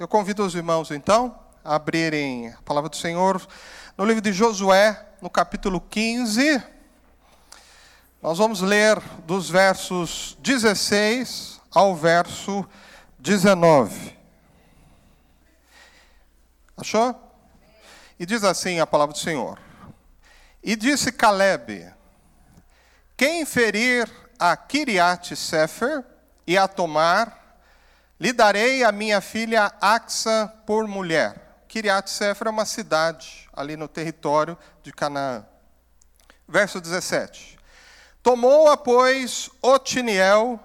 Eu convido os irmãos, então, a abrirem a palavra do Senhor no livro de Josué, no capítulo 15. Nós vamos ler dos versos 16 ao verso 19. Achou? E diz assim a palavra do Senhor: E disse Caleb: Quem ferir a Kiriat Sefer e a tomar, lhe darei a minha filha Axa por mulher. Kiriat Sefer é uma cidade ali no território de Canaã. Verso 17. Tomou-a, pois, Otiniel,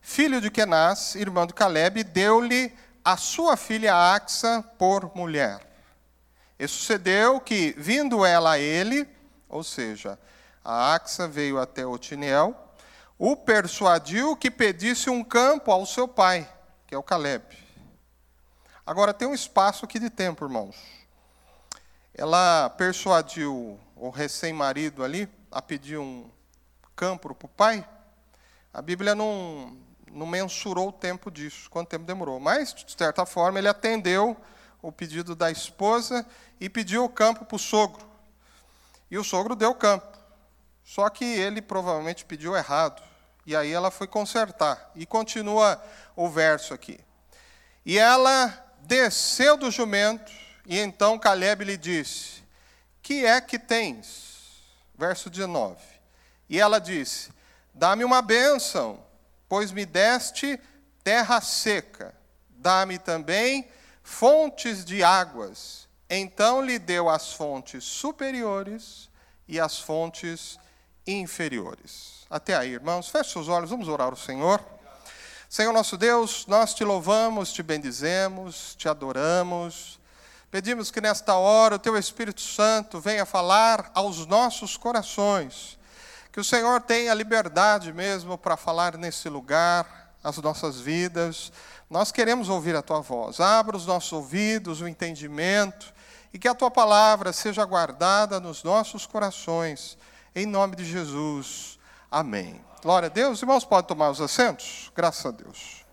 filho de Kenaz, irmão de Caleb, e deu-lhe a sua filha Axa por mulher. E sucedeu que, vindo ela a ele, ou seja, a Axa veio até Otiniel, o persuadiu que pedisse um campo ao seu pai que é o Caleb. Agora, tem um espaço aqui de tempo, irmãos. Ela persuadiu o recém-marido ali a pedir um campo para o pai. A Bíblia não, não mensurou o tempo disso, quanto tempo demorou. Mas, de certa forma, ele atendeu o pedido da esposa e pediu o campo para o sogro. E o sogro deu o campo. Só que ele provavelmente pediu errado. E aí ela foi consertar. E continua o verso aqui. E ela desceu do jumento, e então Caleb lhe disse: Que é que tens? Verso 19. E ela disse: Dá-me uma bênção, pois me deste terra seca. Dá-me também fontes de águas. Então lhe deu as fontes superiores e as fontes inferiores. Até aí, irmãos, feche seus olhos, vamos orar ao Senhor. Senhor nosso Deus, nós te louvamos, te bendizemos, te adoramos. Pedimos que nesta hora o teu Espírito Santo venha falar aos nossos corações. Que o Senhor tenha liberdade mesmo para falar nesse lugar, as nossas vidas. Nós queremos ouvir a tua voz. Abra os nossos ouvidos, o entendimento, e que a tua palavra seja guardada nos nossos corações. Em nome de Jesus. Amém. Glória a Deus. Irmãos, podem tomar os assentos? Graças a Deus.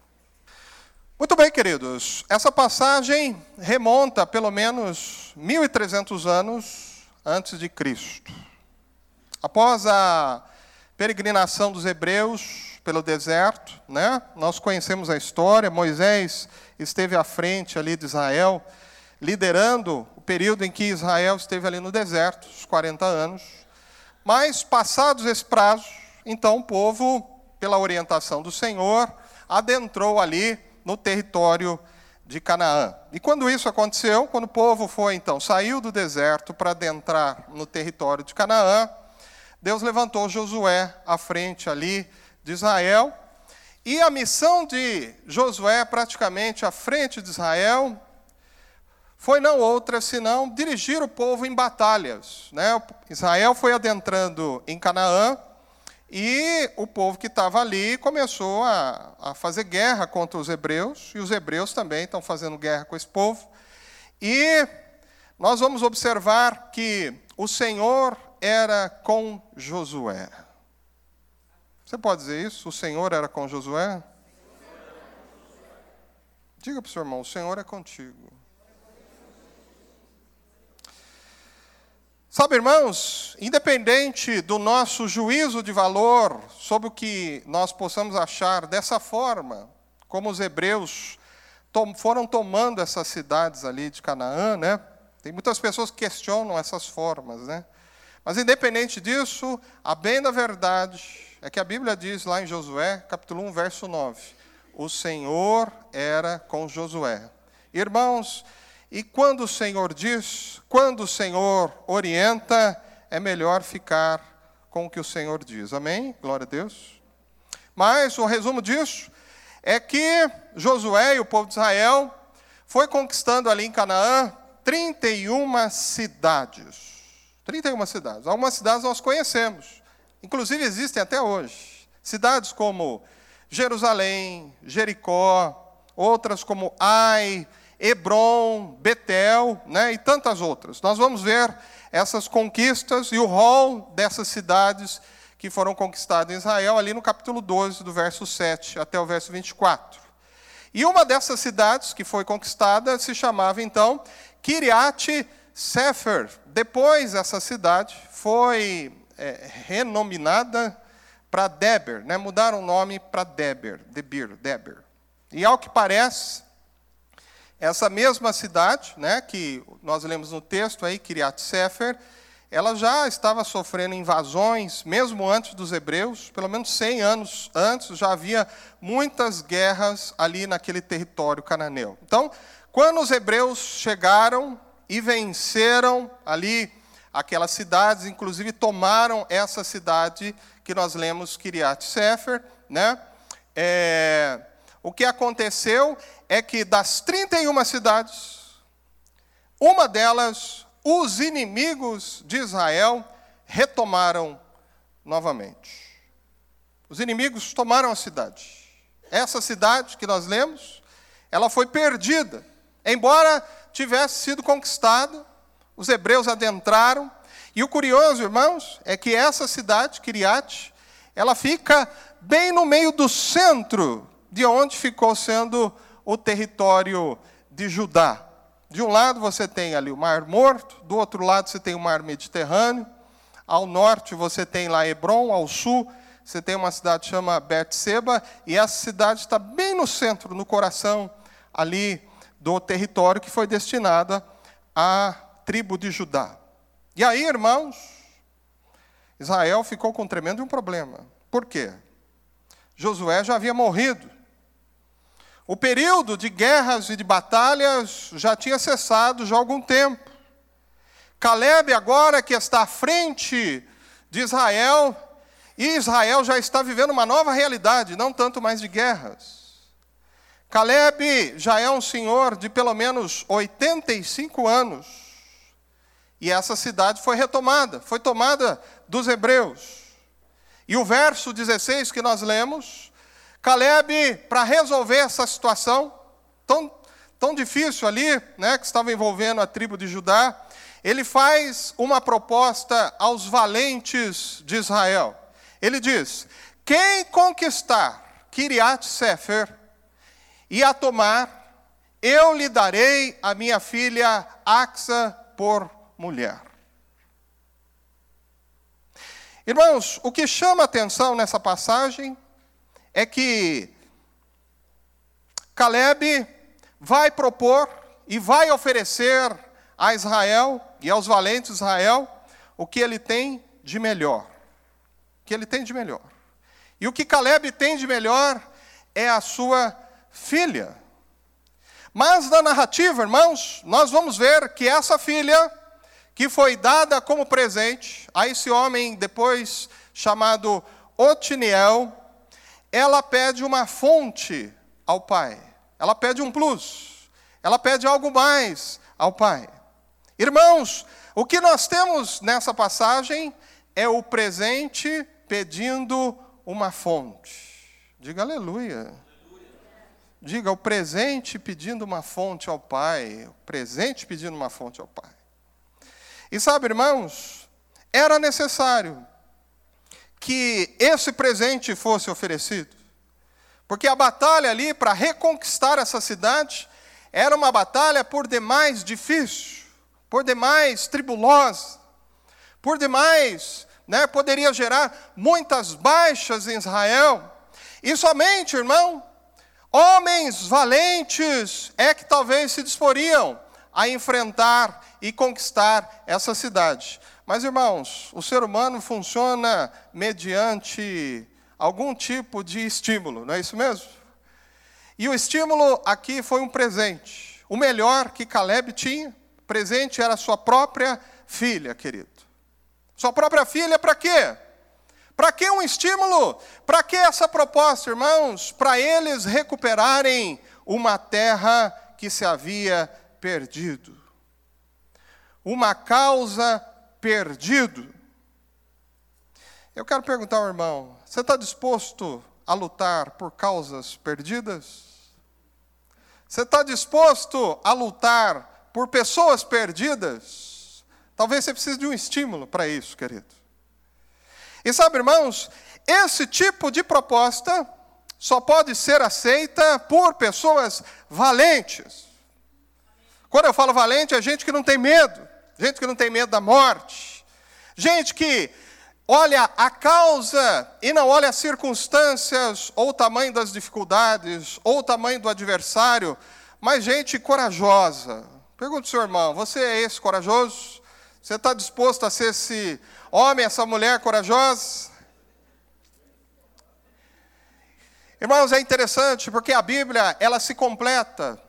Muito bem, queridos. Essa passagem remonta pelo menos 1300 anos antes de Cristo. Após a peregrinação dos hebreus pelo deserto, né? Nós conhecemos a história. Moisés esteve à frente ali de Israel, liderando o período em que Israel esteve ali no deserto, os 40 anos. Mas passados esse prazo, então o povo, pela orientação do Senhor, adentrou ali no território de Canaã. E quando isso aconteceu, quando o povo foi então, saiu do deserto para adentrar no território de Canaã, Deus levantou Josué à frente ali de Israel. E a missão de Josué, praticamente à frente de Israel, foi não outra senão dirigir o povo em batalhas. Né? Israel foi adentrando em Canaã, e o povo que estava ali começou a, a, fazer guerra contra os hebreus, e os hebreus também estão fazendo guerra com esse povo. E nós vamos observar que o Senhor era com Josué. Você pode dizer isso? O Senhor era com Josué? Diga para o seu irmão: o Senhor é contigo. Sabe, irmãos, independente do nosso juízo de valor sobre o que nós possamos achar dessa forma, como os hebreus tom, foram tomando essas cidades ali de Canaã, né? Tem muitas pessoas que questionam essas formas, né? Mas independente disso, a bem da verdade é que a Bíblia diz lá em Josué, capítulo 1, verso 9: O Senhor era com Josué. Irmãos, e quando o Senhor diz, quando o Senhor orienta, é melhor ficar com o que o Senhor diz. Amém? Glória a Deus. Mas o resumo disso é que Josué e o povo de Israel foi conquistando ali em Canaã 31 cidades. 31 cidades. Algumas cidades nós conhecemos. Inclusive existem até hoje. Cidades como Jerusalém, Jericó, outras como Ai, Hebron, Betel né, e tantas outras. Nós vamos ver essas conquistas e o rol dessas cidades que foram conquistadas em Israel ali no capítulo 12, do verso 7 até o verso 24. E uma dessas cidades que foi conquistada se chamava então Kiriat Sefer. Depois essa cidade foi é, renominada para Deber, né? mudaram o nome para Deber, Debir, Deber. E ao que parece, essa mesma cidade, né, que nós lemos no texto aí, Kiriat Sefer, ela já estava sofrendo invasões, mesmo antes dos hebreus, pelo menos 100 anos antes, já havia muitas guerras ali naquele território cananeu. Então, quando os hebreus chegaram e venceram ali aquelas cidades, inclusive tomaram essa cidade que nós lemos, Kiriat Sefer, né? É, o que aconteceu é que das 31 cidades, uma delas os inimigos de Israel retomaram novamente. Os inimigos tomaram a cidade. Essa cidade que nós lemos, ela foi perdida. Embora tivesse sido conquistada, os hebreus adentraram. E o curioso, irmãos, é que essa cidade, Kiriat, ela fica bem no meio do centro de onde ficou sendo o território de Judá. De um lado você tem ali o Mar Morto, do outro lado você tem o Mar Mediterrâneo, ao norte você tem lá Hebron, ao sul você tem uma cidade que chama Betseba, e essa cidade está bem no centro, no coração ali do território que foi destinado à tribo de Judá. E aí, irmãos, Israel ficou com um tremendo problema. Por quê? Josué já havia morrido. O período de guerras e de batalhas já tinha cessado já há algum tempo. Caleb, agora que está à frente de Israel, e Israel já está vivendo uma nova realidade, não tanto mais de guerras. Caleb já é um senhor de pelo menos 85 anos. E essa cidade foi retomada, foi tomada dos hebreus. E o verso 16 que nós lemos Caleb, para resolver essa situação tão, tão difícil ali, né, que estava envolvendo a tribo de Judá, ele faz uma proposta aos valentes de Israel. Ele diz: Quem conquistar Kiriat Sefer e a tomar, eu lhe darei a minha filha Axa por mulher. Irmãos, o que chama atenção nessa passagem é que Caleb vai propor e vai oferecer a Israel e aos valentes de Israel o que ele tem de melhor. O que ele tem de melhor. E o que Caleb tem de melhor é a sua filha. Mas na narrativa, irmãos, nós vamos ver que essa filha, que foi dada como presente a esse homem depois chamado Otiniel, ela pede uma fonte ao Pai. Ela pede um plus. Ela pede algo mais ao Pai. Irmãos, o que nós temos nessa passagem é o presente pedindo uma fonte. Diga aleluia. Diga o presente pedindo uma fonte ao Pai. O presente pedindo uma fonte ao Pai. E sabe, irmãos, era necessário que esse presente fosse oferecido. Porque a batalha ali para reconquistar essa cidade era uma batalha por demais difícil, por demais tribulosa, por demais, né, poderia gerar muitas baixas em Israel. E somente, irmão, homens valentes é que talvez se disporiam a enfrentar e conquistar essa cidade. Mas, irmãos, o ser humano funciona mediante algum tipo de estímulo, não é isso mesmo? E o estímulo aqui foi um presente. O melhor que Caleb tinha, presente era sua própria filha, querido. Sua própria filha para quê? Para que um estímulo? Para que essa proposta, irmãos? Para eles recuperarem uma terra que se havia perdido. Uma causa perdido. Eu quero perguntar ao irmão: você está disposto a lutar por causas perdidas? Você está disposto a lutar por pessoas perdidas? Talvez você precise de um estímulo para isso, querido. E sabe, irmãos, esse tipo de proposta só pode ser aceita por pessoas valentes. Quando eu falo valente, é gente que não tem medo, gente que não tem medo da morte, gente que olha a causa e não olha as circunstâncias, ou o tamanho das dificuldades, ou o tamanho do adversário, mas gente corajosa. Pergunta ao seu irmão: você é esse corajoso? Você está disposto a ser esse homem, essa mulher corajosa? Irmãos, é interessante porque a Bíblia, ela se completa.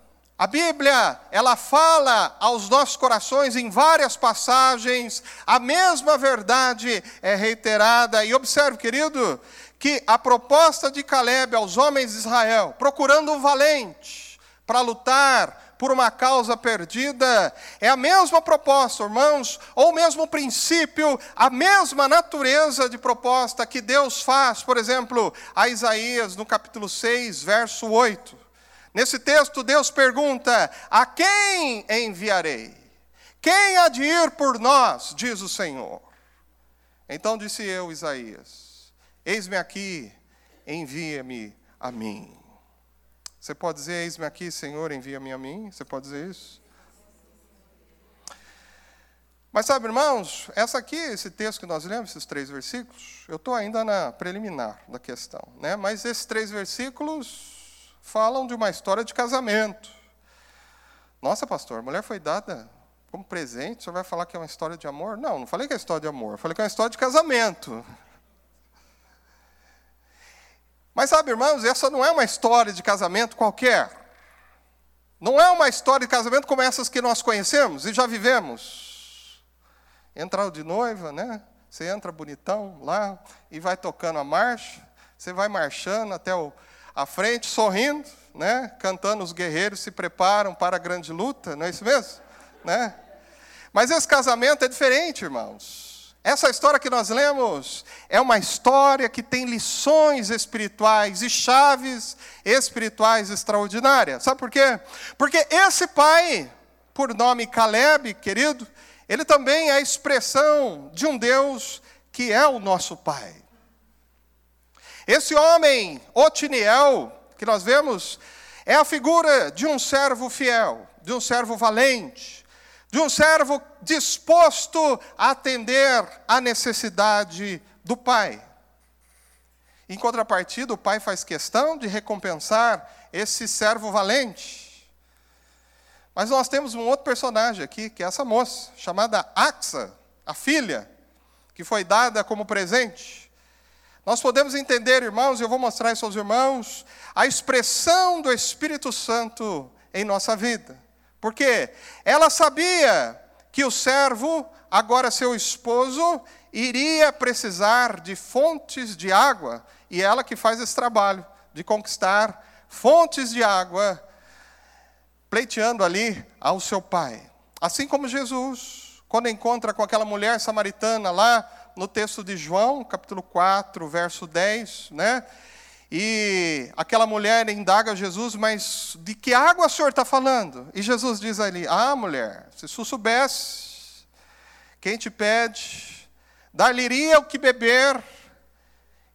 A Bíblia, ela fala aos nossos corações em várias passagens, a mesma verdade é reiterada. E observe, querido, que a proposta de Caleb aos homens de Israel, procurando um valente para lutar por uma causa perdida. É a mesma proposta, irmãos, ou o mesmo princípio, a mesma natureza de proposta que Deus faz, por exemplo, a Isaías no capítulo 6, verso 8. Nesse texto, Deus pergunta: A quem enviarei? Quem há de ir por nós, diz o Senhor. Então disse eu, Isaías: Eis-me aqui, envia-me a mim. Você pode dizer: Eis-me aqui, Senhor, envia-me a mim? Você pode dizer isso? Mas sabe, irmãos, essa aqui, esse texto que nós lemos, esses três versículos, eu estou ainda na preliminar da questão, né? Mas esses três versículos falam de uma história de casamento. Nossa, pastor, a mulher foi dada como presente, o senhor vai falar que é uma história de amor? Não, não falei que é história de amor, falei que é uma história de casamento. Mas sabe, irmãos, essa não é uma história de casamento qualquer. Não é uma história de casamento como essas que nós conhecemos e já vivemos. Entrar de noiva, né? Você entra bonitão lá e vai tocando a marcha. Você vai marchando até o, a frente, sorrindo, né? Cantando os guerreiros se preparam para a grande luta, não é isso mesmo? Né? Mas esse casamento é diferente, irmãos. Essa história que nós lemos é uma história que tem lições espirituais e chaves espirituais extraordinárias. Sabe por quê? Porque esse pai, por nome Caleb, querido, ele também é a expressão de um Deus que é o nosso pai. Esse homem, Otiniel, que nós vemos, é a figura de um servo fiel, de um servo valente, de um servo disposto a atender à necessidade do pai. Em contrapartida, o pai faz questão de recompensar esse servo valente. Mas nós temos um outro personagem aqui, que é essa moça, chamada Axa, a filha, que foi dada como presente. Nós podemos entender, irmãos, e eu vou mostrar isso aos irmãos, a expressão do Espírito Santo em nossa vida. Porque ela sabia que o servo, agora seu esposo, iria precisar de fontes de água, e ela que faz esse trabalho de conquistar fontes de água, pleiteando ali ao seu pai. Assim como Jesus, quando encontra com aquela mulher samaritana lá no texto de João, capítulo 4, verso 10, né? E aquela mulher indaga Jesus, mas de que água o senhor está falando? E Jesus diz ali: Ah, mulher, se tu soubesse, quem te pede, dar-lhe-iria o que beber,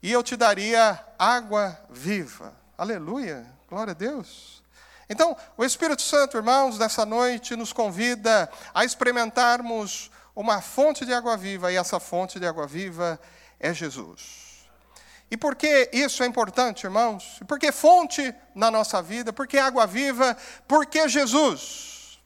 e eu te daria água viva. Aleluia, glória a Deus. Então, o Espírito Santo, irmãos, nessa noite nos convida a experimentarmos uma fonte de água viva, e essa fonte de água viva é Jesus. E por que isso é importante, irmãos? Porque fonte na nossa vida, porque água viva, porque Jesus.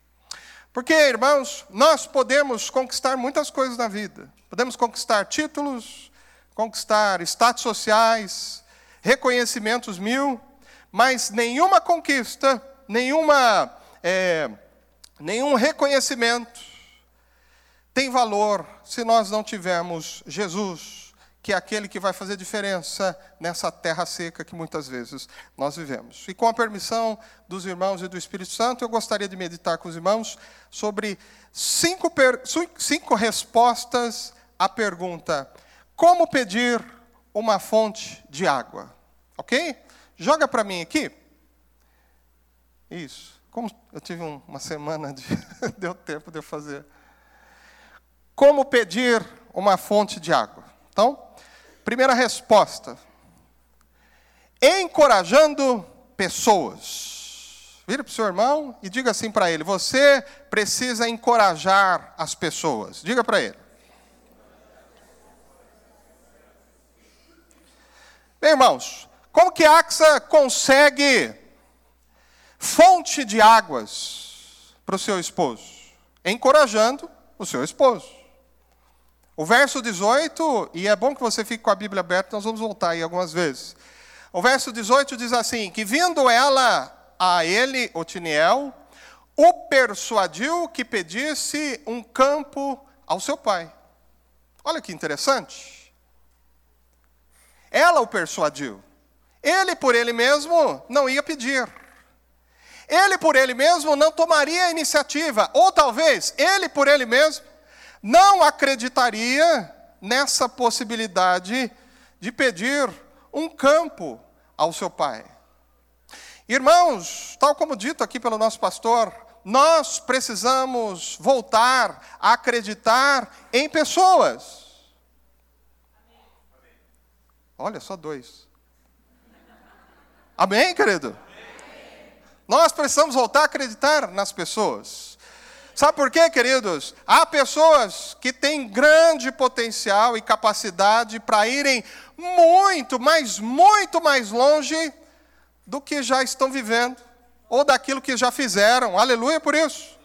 Porque, irmãos, nós podemos conquistar muitas coisas na vida. Podemos conquistar títulos, conquistar status sociais, reconhecimentos mil, mas nenhuma conquista, nenhuma, é, nenhum reconhecimento tem valor se nós não tivermos Jesus que é aquele que vai fazer diferença nessa terra seca que muitas vezes nós vivemos. E com a permissão dos irmãos e do Espírito Santo, eu gostaria de meditar com os irmãos sobre cinco, cinco respostas à pergunta: como pedir uma fonte de água? Ok? Joga para mim aqui. Isso. Como eu tive uma semana de. deu tempo de eu fazer. Como pedir uma fonte de água? Então, Primeira resposta. encorajando pessoas. Vire para o seu irmão e diga assim para ele: você precisa encorajar as pessoas. Diga para ele. Bem, irmãos, como que Axa consegue fonte de águas para o seu esposo? Encorajando o seu esposo. O verso 18, e é bom que você fique com a Bíblia aberta, nós vamos voltar aí algumas vezes. O verso 18 diz assim: que vindo ela a ele, Otiniel, o persuadiu que pedisse um campo ao seu pai. Olha que interessante. Ela o persuadiu. Ele por ele mesmo não ia pedir. Ele por ele mesmo não tomaria a iniciativa, ou talvez ele por ele mesmo não acreditaria nessa possibilidade de pedir um campo ao seu pai. Irmãos, tal como dito aqui pelo nosso pastor, nós precisamos voltar a acreditar em pessoas. Olha, só dois. Amém, querido? Nós precisamos voltar a acreditar nas pessoas. Sabe por quê, queridos? Há pessoas que têm grande potencial e capacidade para irem muito, mas muito mais longe do que já estão vivendo, ou daquilo que já fizeram. Aleluia por isso.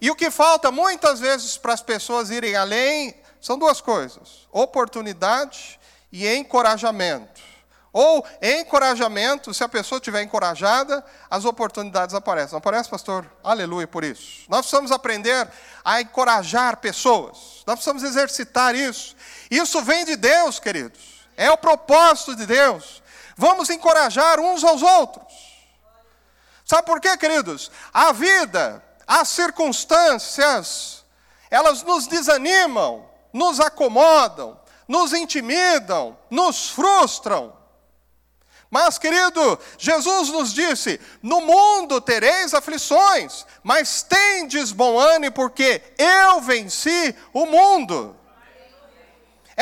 E o que falta muitas vezes para as pessoas irem além são duas coisas: oportunidade e encorajamento. Ou encorajamento, se a pessoa estiver encorajada, as oportunidades aparecem. Não aparece, pastor? Aleluia por isso. Nós precisamos aprender a encorajar pessoas. Nós precisamos exercitar isso. Isso vem de Deus, queridos. É o propósito de Deus. Vamos encorajar uns aos outros. Sabe por quê, queridos? A vida, as circunstâncias, elas nos desanimam, nos acomodam, nos intimidam, nos frustram. Mas, querido, Jesus nos disse: No mundo tereis aflições, mas tendes bom ânimo, porque eu venci o mundo.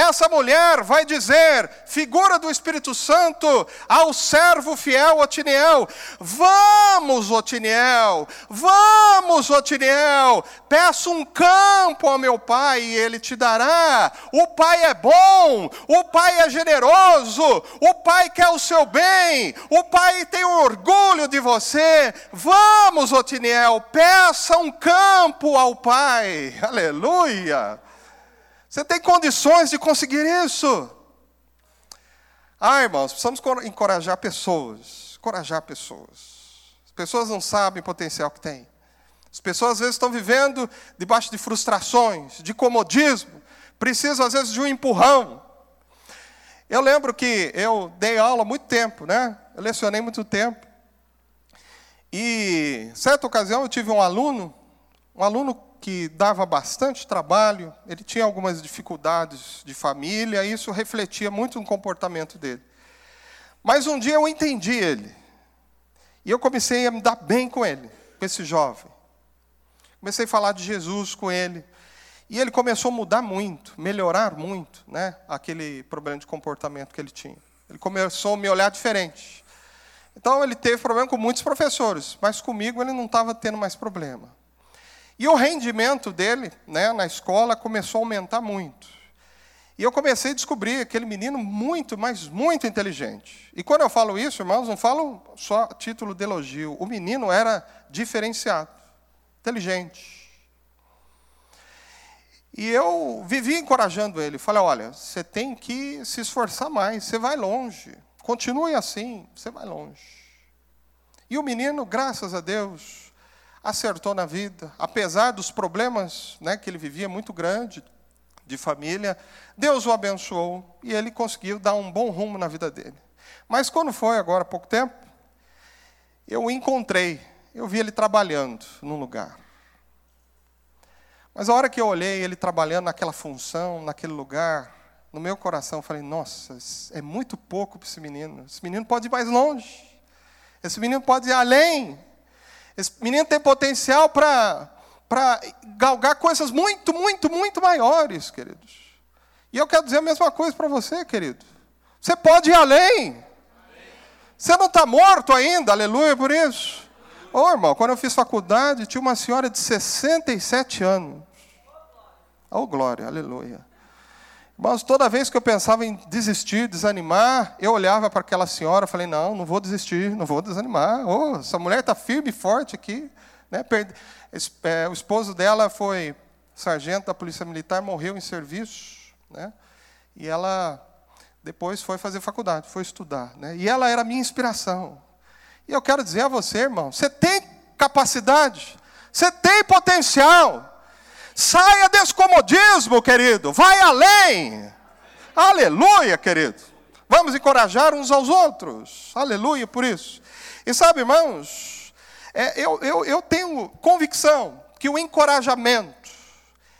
Essa mulher vai dizer, figura do Espírito Santo, ao servo fiel Otiniel: Vamos, Otiniel, vamos, Otiniel, peço um campo ao meu pai e ele te dará. O pai é bom, o pai é generoso, o pai quer o seu bem, o pai tem orgulho de você. Vamos, Otiniel, peça um campo ao pai. Aleluia. Você tem condições de conseguir isso? Ah, irmãos, precisamos encorajar pessoas. Encorajar pessoas. As pessoas não sabem o potencial que têm. As pessoas às vezes estão vivendo debaixo de frustrações, de comodismo, precisam às vezes de um empurrão. Eu lembro que eu dei aula muito tempo, né? Eu lecionei muito tempo. E certa ocasião eu tive um aluno, um aluno que dava bastante trabalho, ele tinha algumas dificuldades de família, e isso refletia muito no comportamento dele. Mas um dia eu entendi ele. E eu comecei a me dar bem com ele, com esse jovem. Comecei a falar de Jesus com ele. E ele começou a mudar muito, melhorar muito, né, aquele problema de comportamento que ele tinha. Ele começou a me olhar diferente. Então ele teve problema com muitos professores, mas comigo ele não estava tendo mais problema. E o rendimento dele né, na escola começou a aumentar muito. E eu comecei a descobrir aquele menino muito, mas muito inteligente. E quando eu falo isso, irmãos, não falo só título de elogio. O menino era diferenciado, inteligente. E eu vivi encorajando ele. Falei: olha, você tem que se esforçar mais, você vai longe. Continue assim, você vai longe. E o menino, graças a Deus, acertou na vida, apesar dos problemas né, que ele vivia muito grande de família, Deus o abençoou e ele conseguiu dar um bom rumo na vida dele. Mas quando foi agora há pouco tempo, eu o encontrei, eu vi ele trabalhando num lugar. Mas a hora que eu olhei ele trabalhando naquela função, naquele lugar, no meu coração eu falei: nossa, é muito pouco para esse menino. Esse menino pode ir mais longe. Esse menino pode ir além. Esse menino tem potencial para galgar coisas muito, muito, muito maiores, queridos. E eu quero dizer a mesma coisa para você, querido. Você pode ir além. Você não está morto ainda, aleluia por isso. Ô oh, irmão, quando eu fiz faculdade, tinha uma senhora de 67 anos. Oh, glória, aleluia. Mas toda vez que eu pensava em desistir, desanimar, eu olhava para aquela senhora e falei: não, não vou desistir, não vou desanimar. Oh, essa mulher está firme e forte aqui. Né? É, o esposo dela foi sargento da Polícia Militar, morreu em serviço. Né? E ela depois foi fazer faculdade, foi estudar. Né? E ela era a minha inspiração. E eu quero dizer a você, irmão, você tem capacidade, você tem potencial. Saia desse comodismo, querido, vai além. Aleluia, querido. Vamos encorajar uns aos outros. Aleluia por isso. E sabe, irmãos, é, eu, eu, eu tenho convicção que o encorajamento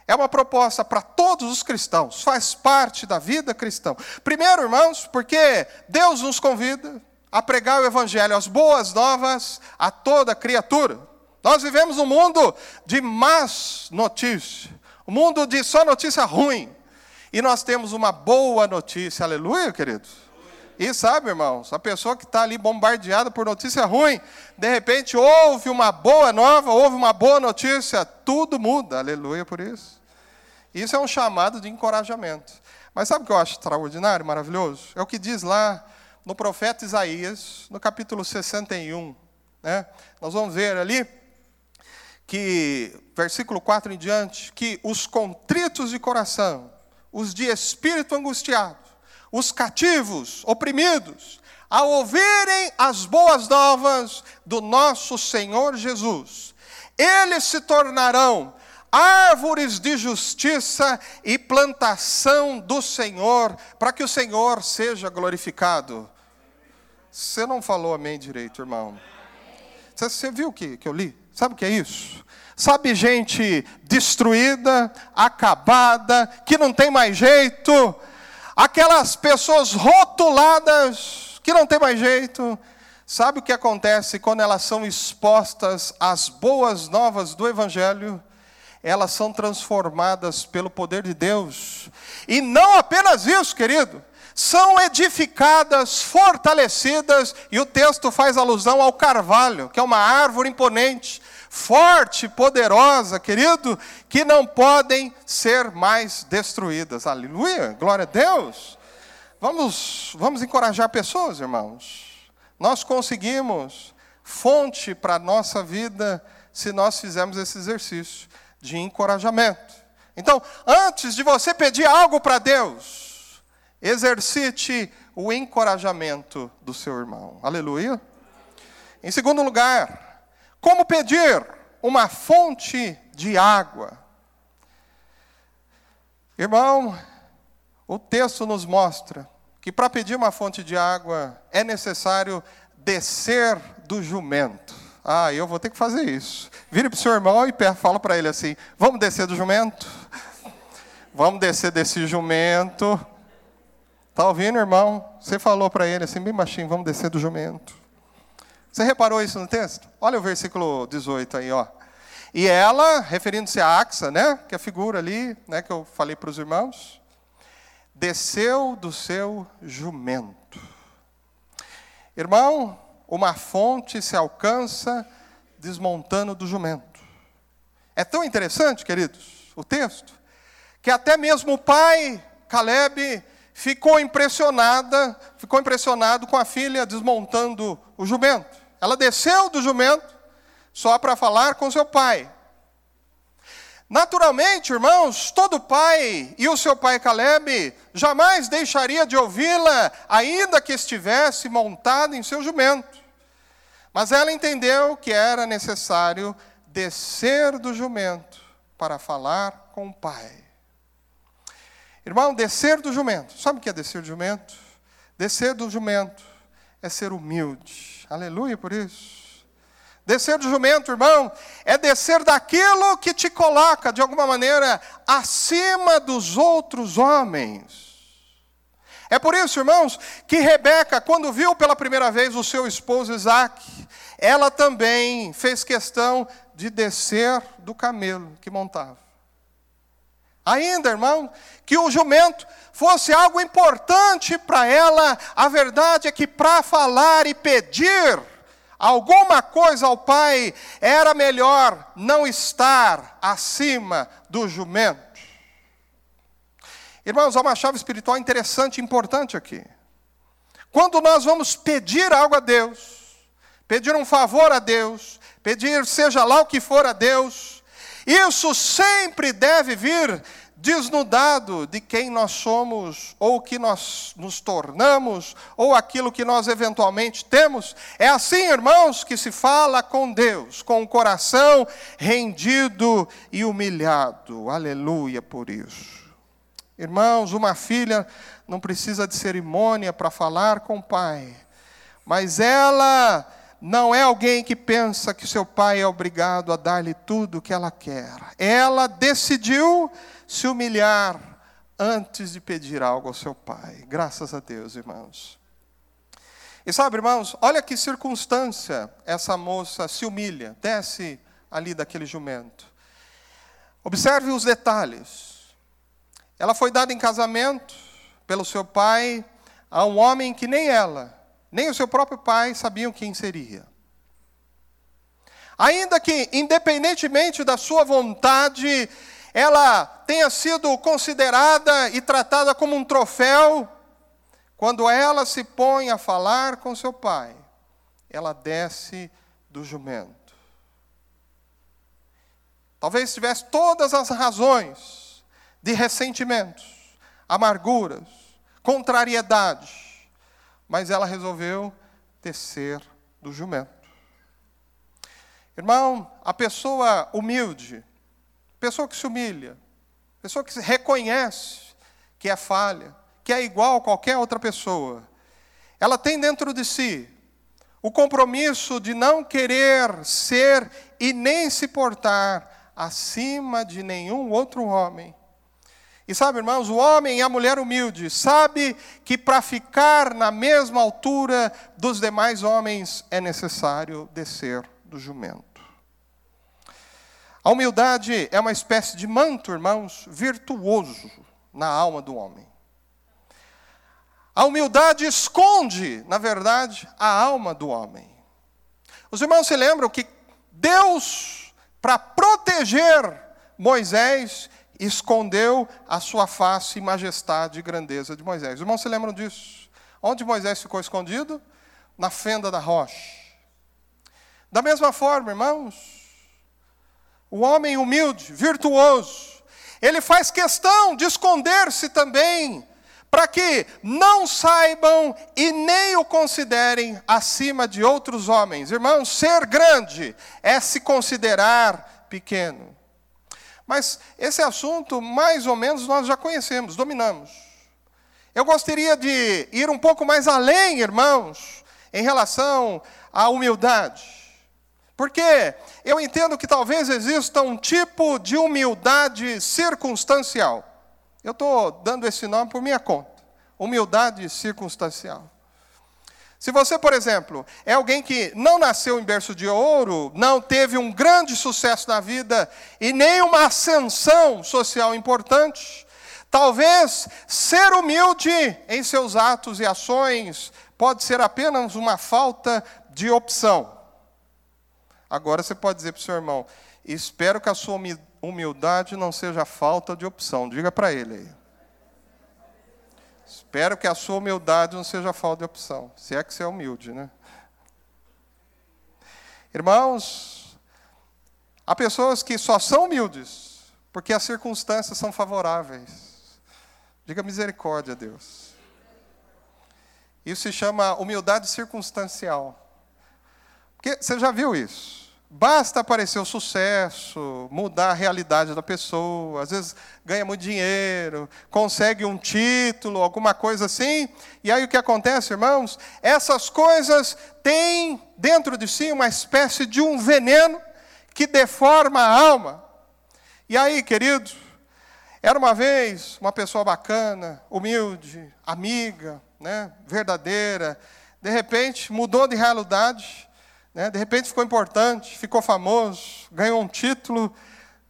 é uma proposta para todos os cristãos, faz parte da vida cristã. Primeiro, irmãos, porque Deus nos convida a pregar o Evangelho, as boas novas a toda criatura. Nós vivemos um mundo de más notícias, um mundo de só notícia ruim. E nós temos uma boa notícia, aleluia, queridos. E sabe, irmãos, a pessoa que está ali bombardeada por notícia ruim, de repente ouve uma boa nova, ouve uma boa notícia, tudo muda, aleluia por isso. Isso é um chamado de encorajamento. Mas sabe o que eu acho extraordinário, maravilhoso? É o que diz lá no profeta Isaías, no capítulo 61. Né? Nós vamos ver ali que, versículo 4 em diante, que os contritos de coração, os de espírito angustiado, os cativos, oprimidos, ao ouvirem as boas novas do nosso Senhor Jesus, eles se tornarão árvores de justiça e plantação do Senhor, para que o Senhor seja glorificado. Você não falou amém direito, irmão. Você, viu o que, que eu li? Sabe o que é isso? Sabe, gente destruída, acabada, que não tem mais jeito, aquelas pessoas rotuladas, que não tem mais jeito. Sabe o que acontece quando elas são expostas às boas novas do Evangelho? elas são transformadas pelo poder de Deus. E não apenas isso, querido, são edificadas, fortalecidas, e o texto faz alusão ao carvalho, que é uma árvore imponente, forte, poderosa, querido, que não podem ser mais destruídas. Aleluia, glória a Deus. Vamos, vamos encorajar pessoas, irmãos. Nós conseguimos fonte para a nossa vida se nós fizermos esse exercício de encorajamento. Então, antes de você pedir algo para Deus, exercite o encorajamento do seu irmão. Aleluia. Em segundo lugar, como pedir uma fonte de água? Irmão, o texto nos mostra que para pedir uma fonte de água é necessário descer do jumento. Ah, eu vou ter que fazer isso. Vire para o seu irmão e fala para ele assim: Vamos descer do jumento? Vamos descer desse jumento. Está ouvindo, irmão? Você falou para ele assim, bem baixinho: Vamos descer do jumento. Você reparou isso no texto? Olha o versículo 18 aí, ó. E ela, referindo-se a Axa, né, que é a figura ali, né, que eu falei para os irmãos, desceu do seu jumento. Irmão, uma fonte se alcança desmontando do jumento. É tão interessante, queridos, o texto, que até mesmo o pai, Caleb, ficou impressionada, ficou impressionado com a filha desmontando o jumento. Ela desceu do jumento só para falar com seu pai. Naturalmente, irmãos, todo pai e o seu pai Caleb jamais deixaria de ouvi-la, ainda que estivesse montado em seu jumento. Mas ela entendeu que era necessário descer do jumento para falar com o pai. Irmão, descer do jumento. Sabe o que é descer do jumento? Descer do jumento é ser humilde. Aleluia por isso. Descer do jumento, irmão, é descer daquilo que te coloca, de alguma maneira, acima dos outros homens. É por isso, irmãos, que Rebeca, quando viu pela primeira vez o seu esposo Isaac, ela também fez questão de descer do camelo que montava. Ainda, irmão, que o jumento fosse algo importante para ela, a verdade é que para falar e pedir alguma coisa ao pai, era melhor não estar acima do jumento. Irmãos, há uma chave espiritual interessante e importante aqui. Quando nós vamos pedir algo a Deus, pedir um favor a Deus, pedir seja lá o que for a Deus, isso sempre deve vir desnudado de quem nós somos, ou o que nós nos tornamos, ou aquilo que nós eventualmente temos. É assim, irmãos, que se fala com Deus, com o coração rendido e humilhado. Aleluia por isso. Irmãos, uma filha não precisa de cerimônia para falar com o pai, mas ela não é alguém que pensa que seu pai é obrigado a dar-lhe tudo o que ela quer. Ela decidiu se humilhar antes de pedir algo ao seu pai. Graças a Deus, irmãos. E sabe, irmãos, olha que circunstância essa moça se humilha, desce ali daquele jumento. Observe os detalhes. Ela foi dada em casamento pelo seu pai a um homem que nem ela, nem o seu próprio pai sabiam quem seria. Ainda que, independentemente da sua vontade, ela tenha sido considerada e tratada como um troféu, quando ela se põe a falar com seu pai, ela desce do jumento. Talvez tivesse todas as razões de ressentimentos, amarguras, contrariedade, mas ela resolveu descer do jumento. Irmão, a pessoa humilde, pessoa que se humilha, pessoa que reconhece que é falha, que é igual a qualquer outra pessoa, ela tem dentro de si o compromisso de não querer ser e nem se portar acima de nenhum outro homem, e sabe, irmãos, o homem e a mulher humilde sabe que para ficar na mesma altura dos demais homens é necessário descer do jumento. A humildade é uma espécie de manto, irmãos, virtuoso na alma do homem. A humildade esconde, na verdade, a alma do homem. Os irmãos se lembram que Deus, para proteger Moisés, escondeu a sua face e majestade e grandeza de Moisés. Os irmãos se lembram disso? Onde Moisés ficou escondido? Na fenda da rocha. Da mesma forma, irmãos, o homem humilde, virtuoso, ele faz questão de esconder-se também, para que não saibam e nem o considerem acima de outros homens. Irmãos, ser grande é se considerar pequeno. Mas esse assunto, mais ou menos, nós já conhecemos, dominamos. Eu gostaria de ir um pouco mais além, irmãos, em relação à humildade. Porque eu entendo que talvez exista um tipo de humildade circunstancial. Eu estou dando esse nome por minha conta. Humildade circunstancial. Se você, por exemplo, é alguém que não nasceu em berço de ouro, não teve um grande sucesso na vida e nem uma ascensão social importante, talvez ser humilde em seus atos e ações pode ser apenas uma falta de opção. Agora você pode dizer para o seu irmão: espero que a sua humildade não seja falta de opção. Diga para ele aí. Espero que a sua humildade não seja falta de opção, se é que você é humilde, né? Irmãos, há pessoas que só são humildes porque as circunstâncias são favoráveis. Diga misericórdia, Deus. Isso se chama humildade circunstancial. Porque você já viu isso? Basta aparecer o sucesso, mudar a realidade da pessoa, às vezes ganha muito dinheiro, consegue um título, alguma coisa assim, e aí o que acontece, irmãos? Essas coisas têm dentro de si uma espécie de um veneno que deforma a alma. E aí, querido, era uma vez uma pessoa bacana, humilde, amiga, né, verdadeira, de repente mudou de realidade né? De repente ficou importante, ficou famoso, ganhou um título,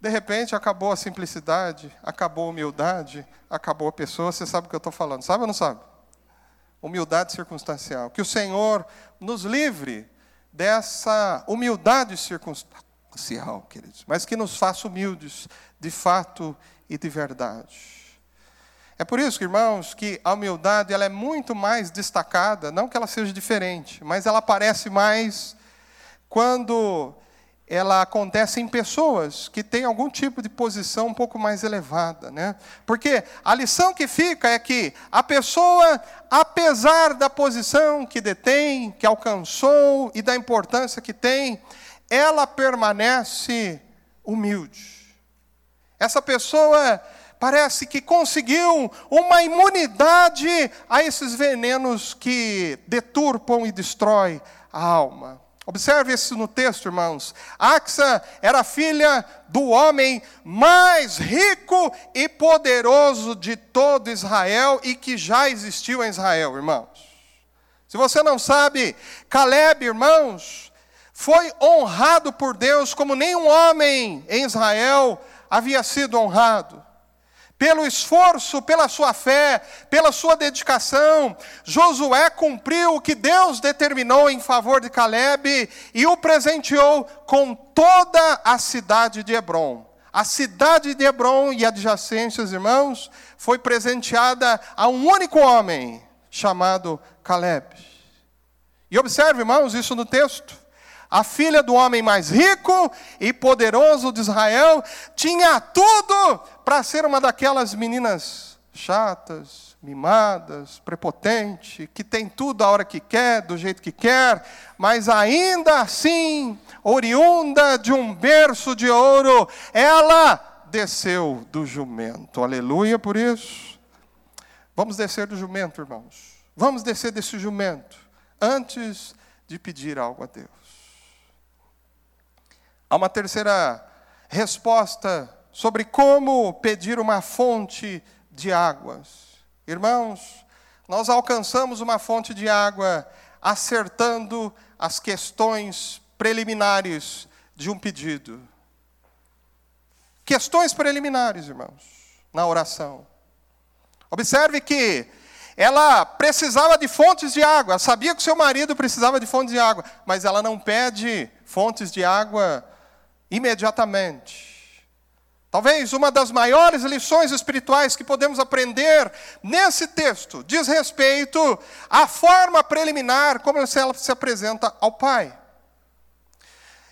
De repente acabou a simplicidade, acabou a humildade, acabou a pessoa. Você sabe o que eu estou falando, sabe ou não sabe? Humildade circunstancial. Que o Senhor nos livre dessa humildade circunstancial, queridos, mas que nos faça humildes de fato e de verdade. É por isso, irmãos, que a humildade ela é muito mais destacada, não que ela seja diferente, mas ela aparece mais quando ela acontece em pessoas que têm algum tipo de posição um pouco mais elevada, né? Porque a lição que fica é que a pessoa, apesar da posição que detém, que alcançou e da importância que tem, ela permanece humilde. Essa pessoa parece que conseguiu uma imunidade a esses venenos que deturpam e destroem a alma. Observe isso no texto, irmãos. Axa era filha do homem mais rico e poderoso de todo Israel e que já existiu em Israel, irmãos. Se você não sabe, Caleb, irmãos, foi honrado por Deus como nenhum homem em Israel havia sido honrado pelo esforço, pela sua fé, pela sua dedicação, Josué cumpriu o que Deus determinou em favor de Caleb e o presenteou com toda a cidade de Hebron. A cidade de Hebron e adjacências, irmãos, foi presenteada a um único homem chamado Caleb. E observe, irmãos, isso no texto. A filha do homem mais rico e poderoso de Israel tinha tudo para ser uma daquelas meninas chatas, mimadas, prepotente, que tem tudo a hora que quer, do jeito que quer, mas ainda assim, oriunda de um berço de ouro, ela desceu do jumento. Aleluia por isso. Vamos descer do jumento, irmãos. Vamos descer desse jumento antes de pedir algo a Deus. Há uma terceira resposta sobre como pedir uma fonte de águas. Irmãos, nós alcançamos uma fonte de água acertando as questões preliminares de um pedido. Questões preliminares, irmãos, na oração. Observe que ela precisava de fontes de água, sabia que seu marido precisava de fontes de água, mas ela não pede fontes de água imediatamente. Talvez uma das maiores lições espirituais que podemos aprender nesse texto diz respeito à forma preliminar como ela se apresenta ao Pai.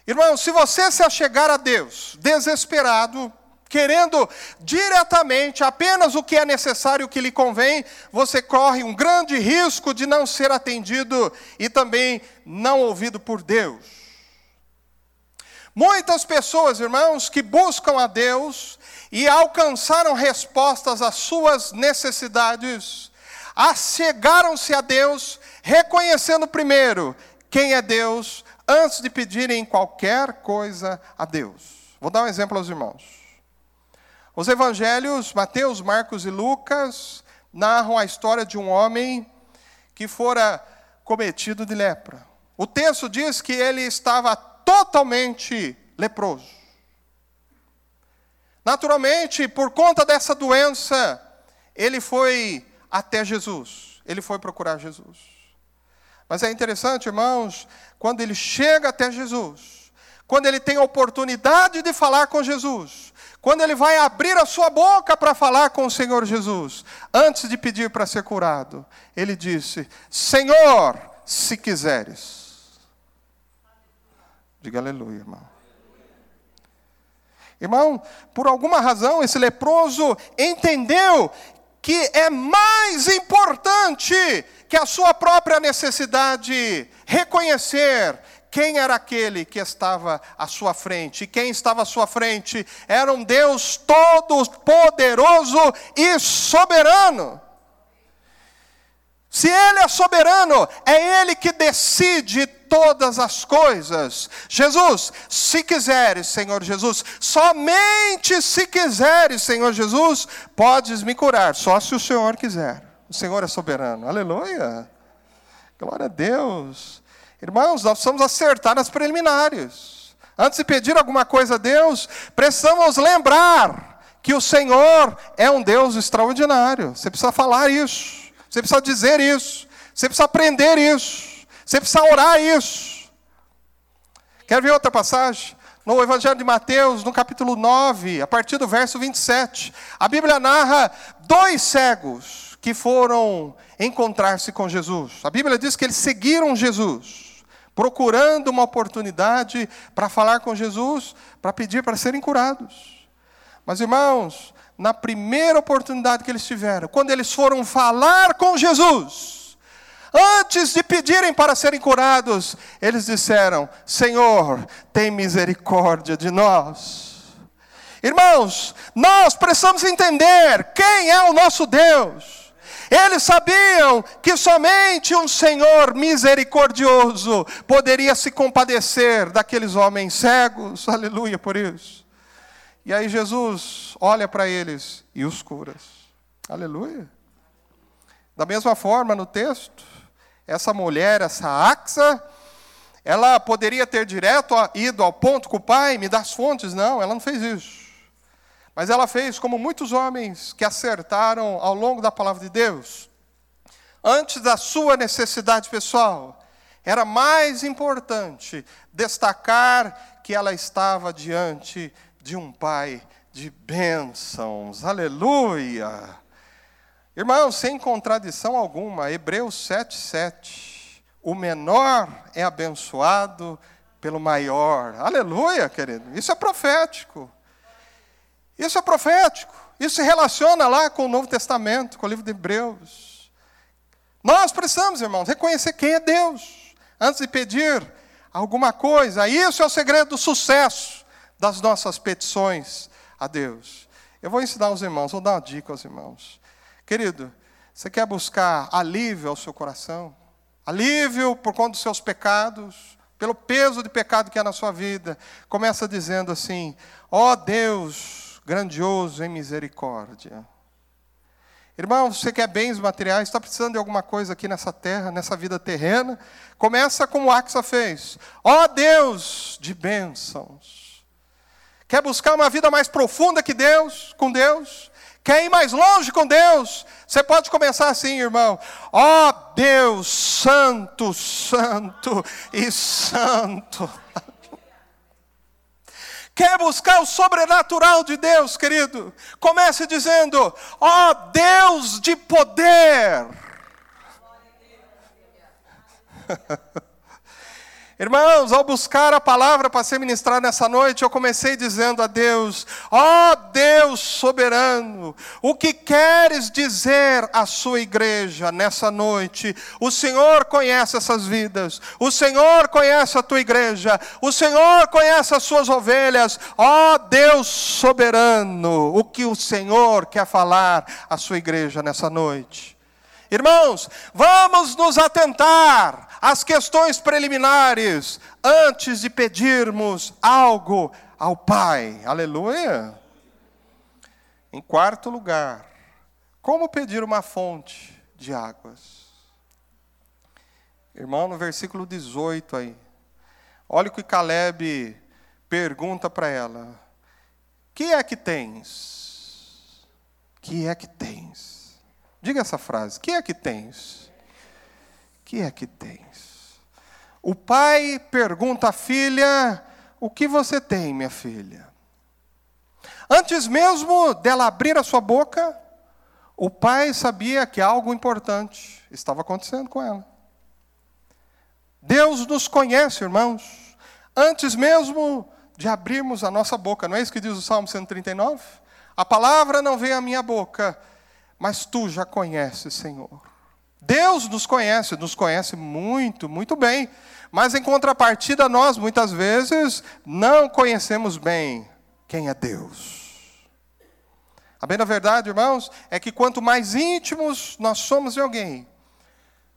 Irmão, se você se achegar a Deus desesperado, querendo diretamente apenas o que é necessário, o que lhe convém, você corre um grande risco de não ser atendido e também não ouvido por Deus. Muitas pessoas, irmãos, que buscam a Deus e alcançaram respostas às suas necessidades, chegaram-se a Deus reconhecendo primeiro quem é Deus antes de pedirem qualquer coisa a Deus. Vou dar um exemplo aos irmãos. Os evangelhos, Mateus, Marcos e Lucas, narram a história de um homem que fora cometido de lepra. O texto diz que ele estava totalmente leproso. Naturalmente, por conta dessa doença, ele foi até Jesus, ele foi procurar Jesus. Mas é interessante, irmãos, quando ele chega até Jesus, quando ele tem a oportunidade de falar com Jesus, quando ele vai abrir a sua boca para falar com o Senhor Jesus, antes de pedir para ser curado, ele disse: Senhor, se quiseres. Diga aleluia, irmão. Irmão, por alguma razão, esse leproso entendeu que é mais importante que a sua própria necessidade reconhecer quem era aquele que estava à sua frente. E quem estava à sua frente era um Deus todo-poderoso e soberano. Se Ele é soberano, é Ele que decide todas as coisas. Jesus, se quiseres, Senhor Jesus, somente se quiseres, Senhor Jesus, podes me curar, só se o Senhor quiser. O Senhor é soberano. Aleluia. Glória a Deus. Irmãos, nós precisamos acertar nas preliminares. Antes de pedir alguma coisa a Deus, precisamos lembrar que o Senhor é um Deus extraordinário. Você precisa falar isso, você precisa dizer isso, você precisa aprender isso, você precisa orar isso. Quer ver outra passagem? No Evangelho de Mateus, no capítulo 9, a partir do verso 27, a Bíblia narra dois cegos que foram encontrar-se com Jesus. A Bíblia diz que eles seguiram Jesus procurando uma oportunidade para falar com Jesus, para pedir para serem curados. Mas, irmãos, na primeira oportunidade que eles tiveram, quando eles foram falar com Jesus, antes de pedirem para serem curados, eles disseram: Senhor, tem misericórdia de nós. Irmãos, nós precisamos entender quem é o nosso Deus. Eles sabiam que somente um Senhor misericordioso poderia se compadecer daqueles homens cegos, aleluia por isso. E aí Jesus olha para eles e os cura, aleluia. Da mesma forma, no texto, essa mulher, essa Axa, ela poderia ter direto ido ao ponto com o pai, me dá as fontes, não, ela não fez isso. Mas ela fez como muitos homens que acertaram ao longo da palavra de Deus. Antes da sua necessidade pessoal, era mais importante destacar que ela estava diante de um pai de bênçãos. Aleluia! Irmãos, sem contradição alguma, Hebreus 7,7. O menor é abençoado pelo maior. Aleluia, querido. Isso é profético. Isso é profético. Isso se relaciona lá com o Novo Testamento, com o livro de Hebreus. Nós precisamos, irmãos, reconhecer quem é Deus antes de pedir alguma coisa. Isso é o segredo do sucesso das nossas petições a Deus. Eu vou ensinar aos irmãos, vou dar uma dica aos irmãos. Querido, você quer buscar alívio ao seu coração? Alívio por conta dos seus pecados, pelo peso de pecado que há na sua vida. Começa dizendo assim: Ó oh Deus, grandioso em misericórdia. Irmão, você quer bens materiais, está precisando de alguma coisa aqui nessa terra, nessa vida terrena? Começa como Axa fez. Ó oh, Deus de bênçãos. Quer buscar uma vida mais profunda que Deus, com Deus? Quer ir mais longe com Deus? Você pode começar assim, irmão. Ó oh, Deus, santo, santo e santo. Quer buscar o sobrenatural de Deus, querido? Comece dizendo: ó oh, Deus de poder. Irmãos, ao buscar a palavra para ser ministrada nessa noite, eu comecei dizendo a Deus: ó oh, Deus soberano, o que queres dizer à sua igreja nessa noite? O Senhor conhece essas vidas, o Senhor conhece a tua igreja, o Senhor conhece as suas ovelhas, ó oh, Deus soberano, o que o Senhor quer falar à sua igreja nessa noite? Irmãos, vamos nos atentar às questões preliminares antes de pedirmos algo ao Pai. Aleluia. Em quarto lugar, como pedir uma fonte de águas? Irmão, no versículo 18 aí. Olha o que Caleb pergunta para ela: Que é que tens? Que é que tens? Diga essa frase: Que é que tens? Que é que tens? O pai pergunta à filha: O que você tem, minha filha? Antes mesmo dela abrir a sua boca, o pai sabia que algo importante estava acontecendo com ela. Deus nos conhece, irmãos, antes mesmo de abrirmos a nossa boca, não é isso que diz o Salmo 139? A palavra não vem à minha boca, mas tu já conheces, Senhor. Deus nos conhece, nos conhece muito, muito bem, mas em contrapartida, nós muitas vezes não conhecemos bem quem é Deus. A bem da verdade, irmãos, é que quanto mais íntimos nós somos de alguém,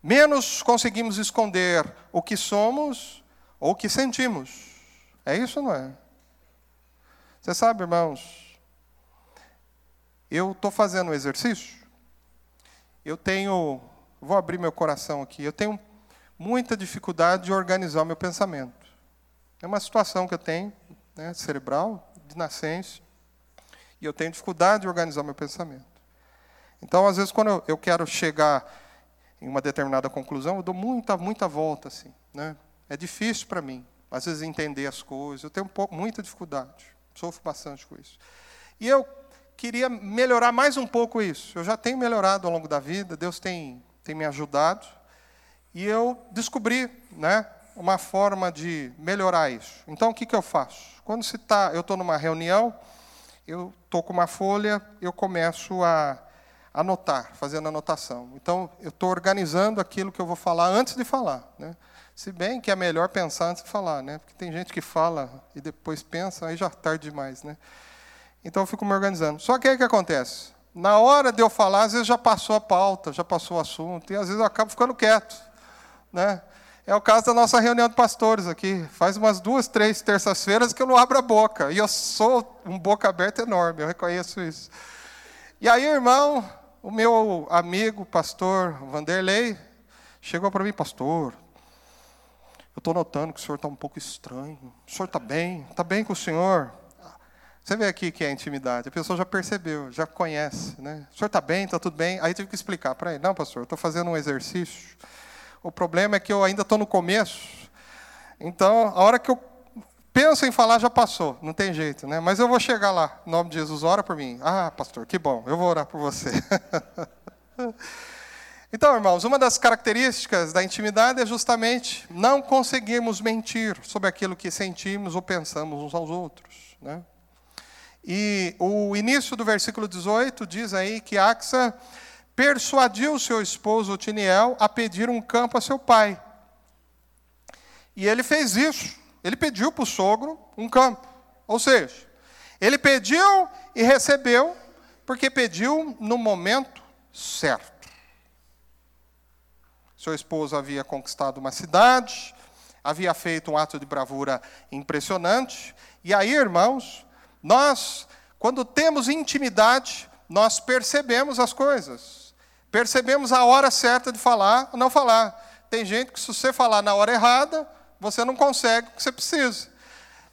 menos conseguimos esconder o que somos ou o que sentimos. É isso, não é? Você sabe, irmãos, eu estou fazendo um exercício. Eu tenho, vou abrir meu coração aqui, eu tenho muita dificuldade de organizar o meu pensamento. É uma situação que eu tenho, né, cerebral, de nascença, e eu tenho dificuldade de organizar meu pensamento. Então, às vezes, quando eu, eu quero chegar em uma determinada conclusão, eu dou muita, muita volta, assim, né? É difícil para mim, às vezes, entender as coisas. Eu tenho um pouco, muita dificuldade, sofro bastante com isso. E eu queria melhorar mais um pouco isso. Eu já tenho melhorado ao longo da vida, Deus tem, tem me ajudado. E eu descobri né, uma forma de melhorar isso. Então, o que, que eu faço? Quando se tá, eu estou numa reunião, eu estou com uma folha, eu começo a anotar, fazendo anotação. Então, eu estou organizando aquilo que eu vou falar antes de falar. Né? Se bem que é melhor pensar antes de falar, né? porque tem gente que fala e depois pensa, aí já é tarde demais. Né? Então eu fico me organizando. Só que aí o que acontece? Na hora de eu falar, às vezes já passou a pauta, já passou o assunto, e às vezes eu acabo ficando quieto. Né? É o caso da nossa reunião de pastores aqui. Faz umas duas, três terças-feiras que eu não abro a boca. E eu sou um boca aberta enorme, eu reconheço isso. E aí, irmão, o meu amigo, pastor Vanderlei, chegou para mim, pastor, eu estou notando que o senhor está um pouco estranho. O senhor está bem? Está bem com o senhor? Você vê aqui que é intimidade. A pessoa já percebeu, já conhece. Né? O senhor está bem? Está tudo bem? Aí tive que explicar para ele. Não, pastor, estou fazendo um exercício. O problema é que eu ainda estou no começo. Então, a hora que eu penso em falar, já passou. Não tem jeito. Né? Mas eu vou chegar lá. Em nome de Jesus, ora por mim. Ah, pastor, que bom. Eu vou orar por você. Então, irmãos, uma das características da intimidade é justamente não conseguirmos mentir sobre aquilo que sentimos ou pensamos uns aos outros. Né? E o início do versículo 18 diz aí que Axa persuadiu seu esposo Otiniel a pedir um campo a seu pai. E ele fez isso. Ele pediu para o sogro um campo. Ou seja, ele pediu e recebeu, porque pediu no momento certo. Seu esposo havia conquistado uma cidade, havia feito um ato de bravura impressionante. E aí, irmãos, nós, quando temos intimidade, nós percebemos as coisas. Percebemos a hora certa de falar ou não falar. Tem gente que, se você falar na hora errada, você não consegue o que você precisa.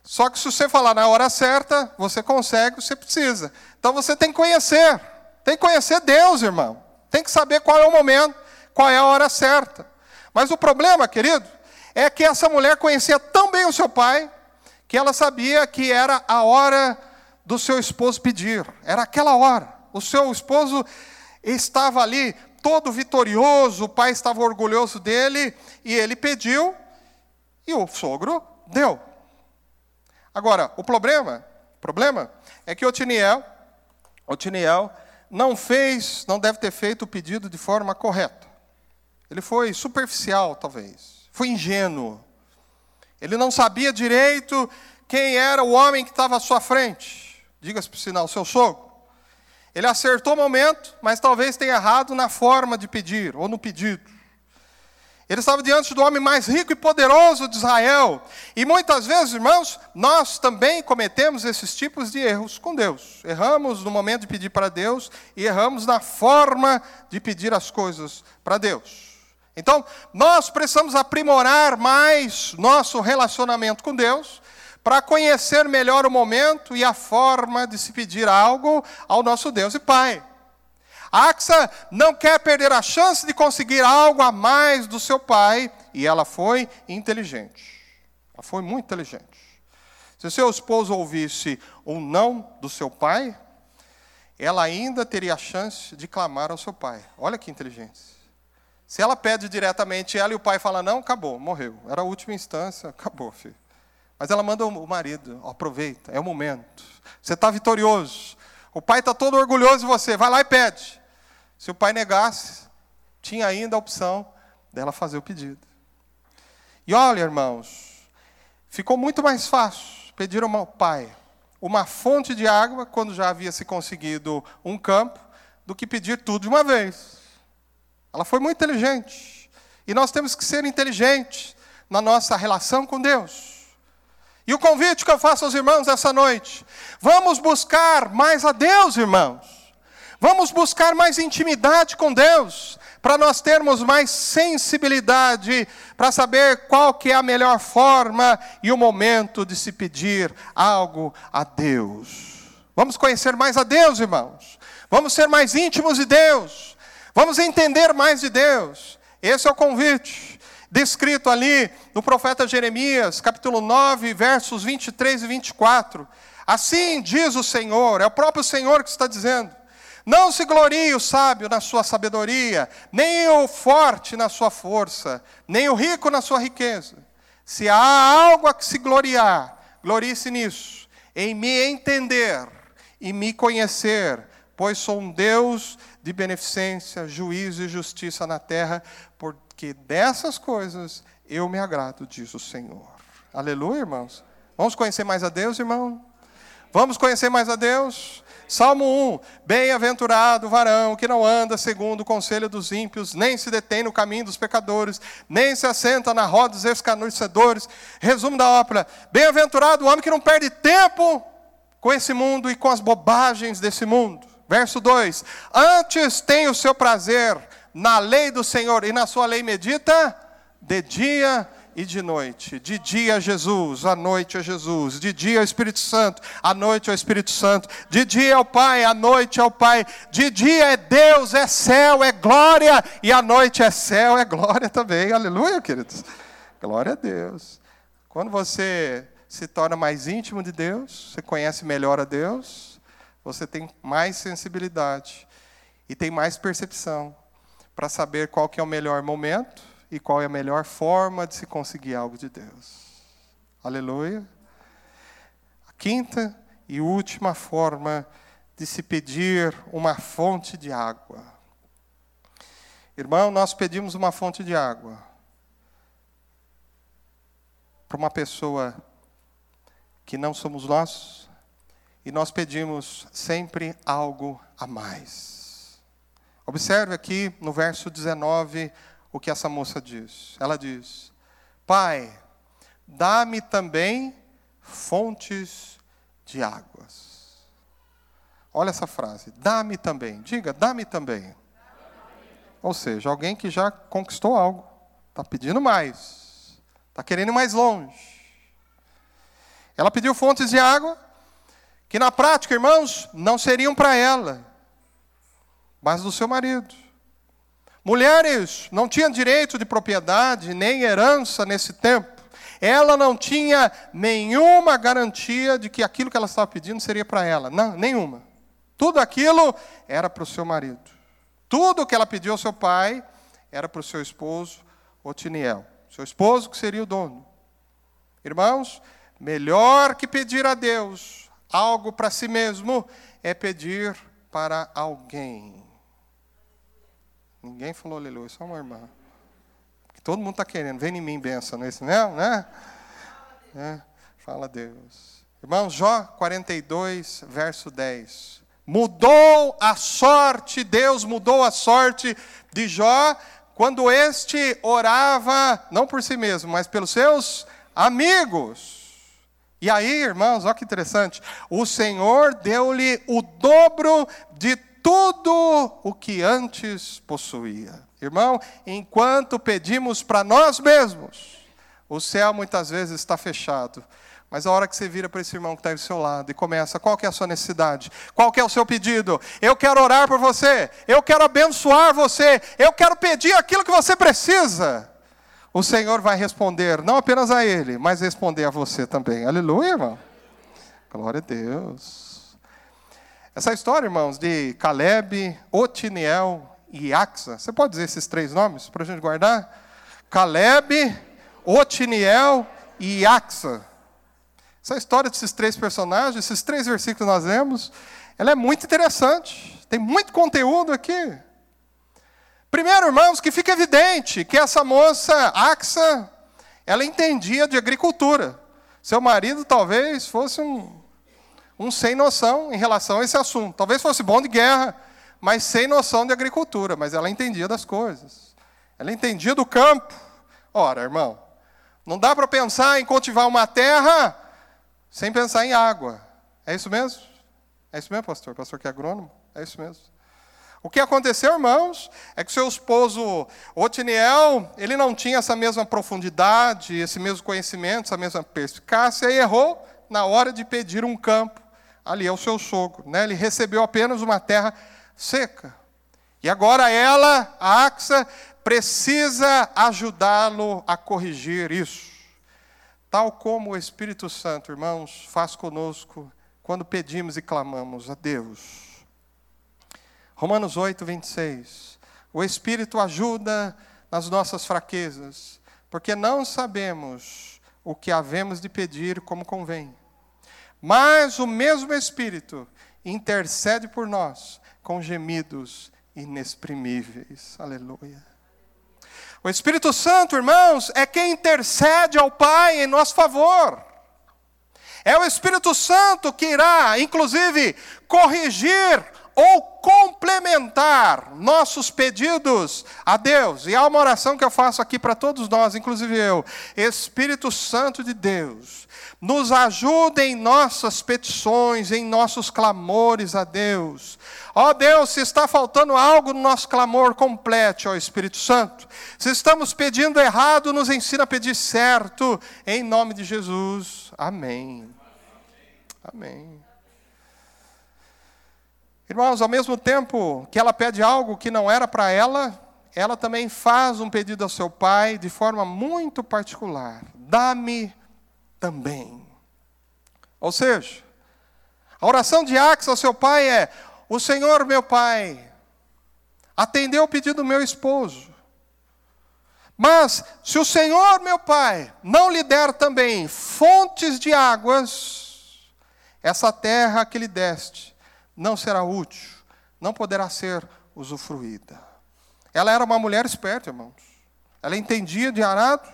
Só que se você falar na hora certa, você consegue o que você precisa. Então você tem que conhecer. Tem que conhecer Deus, irmão. Tem que saber qual é o momento, qual é a hora certa. Mas o problema, querido, é que essa mulher conhecia tão bem o seu pai, que ela sabia que era a hora do seu esposo pedir, era aquela hora. O seu esposo estava ali todo vitorioso, o pai estava orgulhoso dele, e ele pediu, e o sogro deu. Agora, o problema, problema é que Otiniel, Otiniel não fez, não deve ter feito o pedido de forma correta. Ele foi superficial, talvez. Foi ingênuo. Ele não sabia direito quem era o homem que estava à sua frente. Diga-se por sinal, seu sogro. Ele acertou o momento, mas talvez tenha errado na forma de pedir, ou no pedido. Ele estava diante do homem mais rico e poderoso de Israel. E muitas vezes, irmãos, nós também cometemos esses tipos de erros com Deus. Erramos no momento de pedir para Deus e erramos na forma de pedir as coisas para Deus. Então, nós precisamos aprimorar mais nosso relacionamento com Deus para conhecer melhor o momento e a forma de se pedir algo ao nosso Deus e Pai. A Axa não quer perder a chance de conseguir algo a mais do seu pai, e ela foi inteligente. Ela foi muito inteligente. Se seu esposo ouvisse um não do seu pai, ela ainda teria a chance de clamar ao seu pai. Olha que inteligente. Se ela pede diretamente ela e o pai fala não, acabou, morreu. Era a última instância, acabou, filho. Mas ela manda o marido, aproveita, é o momento. Você está vitorioso. O pai está todo orgulhoso de você, vai lá e pede. Se o pai negasse, tinha ainda a opção dela fazer o pedido. E olha, irmãos, ficou muito mais fácil pedir ao pai uma fonte de água, quando já havia se conseguido um campo, do que pedir tudo de uma vez. Ela foi muito inteligente. E nós temos que ser inteligentes na nossa relação com Deus. E o convite que eu faço aos irmãos essa noite: vamos buscar mais a Deus, irmãos. Vamos buscar mais intimidade com Deus. para nós termos mais sensibilidade para saber qual que é a melhor forma e o momento de se pedir algo a Deus. Vamos conhecer mais a Deus, irmãos. Vamos ser mais íntimos de Deus. Vamos entender mais de Deus. Esse é o convite descrito ali no profeta Jeremias, capítulo 9, versos 23 e 24. Assim diz o Senhor, é o próprio Senhor que está dizendo: não se glorie o sábio na sua sabedoria, nem o forte na sua força, nem o rico na sua riqueza. Se há algo a que se gloriar, glorie-se nisso, em me entender e me conhecer, pois sou um Deus de beneficência, juízo e justiça na terra, porque dessas coisas eu me agrado, diz o Senhor. Aleluia, irmãos. Vamos conhecer mais a Deus, irmão? Vamos conhecer mais a Deus? Salmo 1: Bem-aventurado o varão que não anda segundo o conselho dos ímpios, nem se detém no caminho dos pecadores, nem se assenta na roda dos escarnecedores. Resumo da ópera: Bem-aventurado o homem que não perde tempo com esse mundo e com as bobagens desse mundo. Verso 2: Antes tem o seu prazer na lei do Senhor e na sua lei medita de dia e de noite. De dia Jesus, à noite é Jesus. De dia é o Espírito Santo, à noite é o Espírito Santo. De dia é o Pai, à noite é o Pai. De dia é Deus, é céu, é glória. E à noite é céu, é glória também. Aleluia, queridos. Glória a Deus. Quando você se torna mais íntimo de Deus, você conhece melhor a Deus, você tem mais sensibilidade e tem mais percepção para saber qual que é o melhor momento e qual é a melhor forma de se conseguir algo de Deus. Aleluia. A quinta e última forma de se pedir uma fonte de água. Irmão, nós pedimos uma fonte de água para uma pessoa que não somos nós, e nós pedimos sempre algo a mais. Observe aqui no verso 19 o que essa moça diz. Ela diz: Pai, dá-me também fontes de águas. Olha essa frase, dá-me também. Diga, dá-me também. Ou seja, alguém que já conquistou algo, está pedindo mais, está querendo ir mais longe. Ela pediu fontes de água, que na prática, irmãos, não seriam para ela, mas do seu marido. Mulheres não tinham direito de propriedade nem herança nesse tempo. Ela não tinha nenhuma garantia de que aquilo que ela estava pedindo seria para ela. Não, nenhuma. Tudo aquilo era para o seu marido. Tudo que ela pediu ao seu pai era para o seu esposo, Otiniel. Seu esposo que seria o dono. Irmãos, melhor que pedir a Deus algo para si mesmo é pedir para alguém. Ninguém falou aleluia, só uma irmã. Todo mundo está querendo, vem em mim benção, não é isso mesmo, né? É, fala Deus. Irmãos, Jó 42, verso 10. Mudou a sorte, Deus mudou a sorte de Jó quando este orava, não por si mesmo, mas pelos seus amigos. E aí, irmãos, olha que interessante. O Senhor deu-lhe o dobro de tudo o que antes possuía. Irmão, enquanto pedimos para nós mesmos, o céu muitas vezes está fechado. Mas a hora que você vira para esse irmão que está ao seu lado e começa, qual que é a sua necessidade? Qual que é o seu pedido? Eu quero orar por você, eu quero abençoar você, eu quero pedir aquilo que você precisa. O Senhor vai responder, não apenas a ele, mas responder a você também. Aleluia, irmão. Glória a Deus. Essa história, irmãos, de Caleb, Otiniel e Axa, você pode dizer esses três nomes para a gente guardar? Caleb, Otiniel e Axa. Essa história desses três personagens, esses três versículos que nós lemos, ela é muito interessante. Tem muito conteúdo aqui. Primeiro, irmãos, que fica evidente que essa moça, Axa, ela entendia de agricultura. Seu marido talvez fosse um um sem noção em relação a esse assunto. Talvez fosse bom de guerra, mas sem noção de agricultura. Mas ela entendia das coisas. Ela entendia do campo. Ora, irmão, não dá para pensar em cultivar uma terra sem pensar em água. É isso mesmo? É isso mesmo, pastor? Pastor que é agrônomo? É isso mesmo. O que aconteceu, irmãos, é que seu esposo Otiniel, ele não tinha essa mesma profundidade, esse mesmo conhecimento, essa mesma perspicácia, e errou na hora de pedir um campo ali ao seu sogro. Né? Ele recebeu apenas uma terra seca. E agora ela, a Axa, precisa ajudá-lo a corrigir isso. Tal como o Espírito Santo, irmãos, faz conosco quando pedimos e clamamos a Deus. Romanos 8, 26. O Espírito ajuda nas nossas fraquezas, porque não sabemos o que havemos de pedir como convém. Mas o mesmo Espírito intercede por nós com gemidos inexprimíveis. Aleluia. O Espírito Santo, irmãos, é quem intercede ao Pai em nosso favor. É o Espírito Santo que irá, inclusive, corrigir ou complementar nossos pedidos a Deus. E há uma oração que eu faço aqui para todos nós, inclusive eu. Espírito Santo de Deus, nos ajude em nossas petições, em nossos clamores a Deus. Ó Deus, se está faltando algo no nosso clamor, complete, ó Espírito Santo. Se estamos pedindo errado, nos ensina a pedir certo, em nome de Jesus. Amém. Amém. Irmãos, ao mesmo tempo que ela pede algo que não era para ela, ela também faz um pedido ao seu pai de forma muito particular: dá-me também. Ou seja, a oração de Ax ao seu pai é: O Senhor, meu pai, atendeu o pedido do meu esposo. Mas, se o Senhor, meu pai, não lhe der também fontes de águas, essa terra que lhe deste não será útil, não poderá ser usufruída. Ela era uma mulher esperta, irmãos. Ela entendia de arado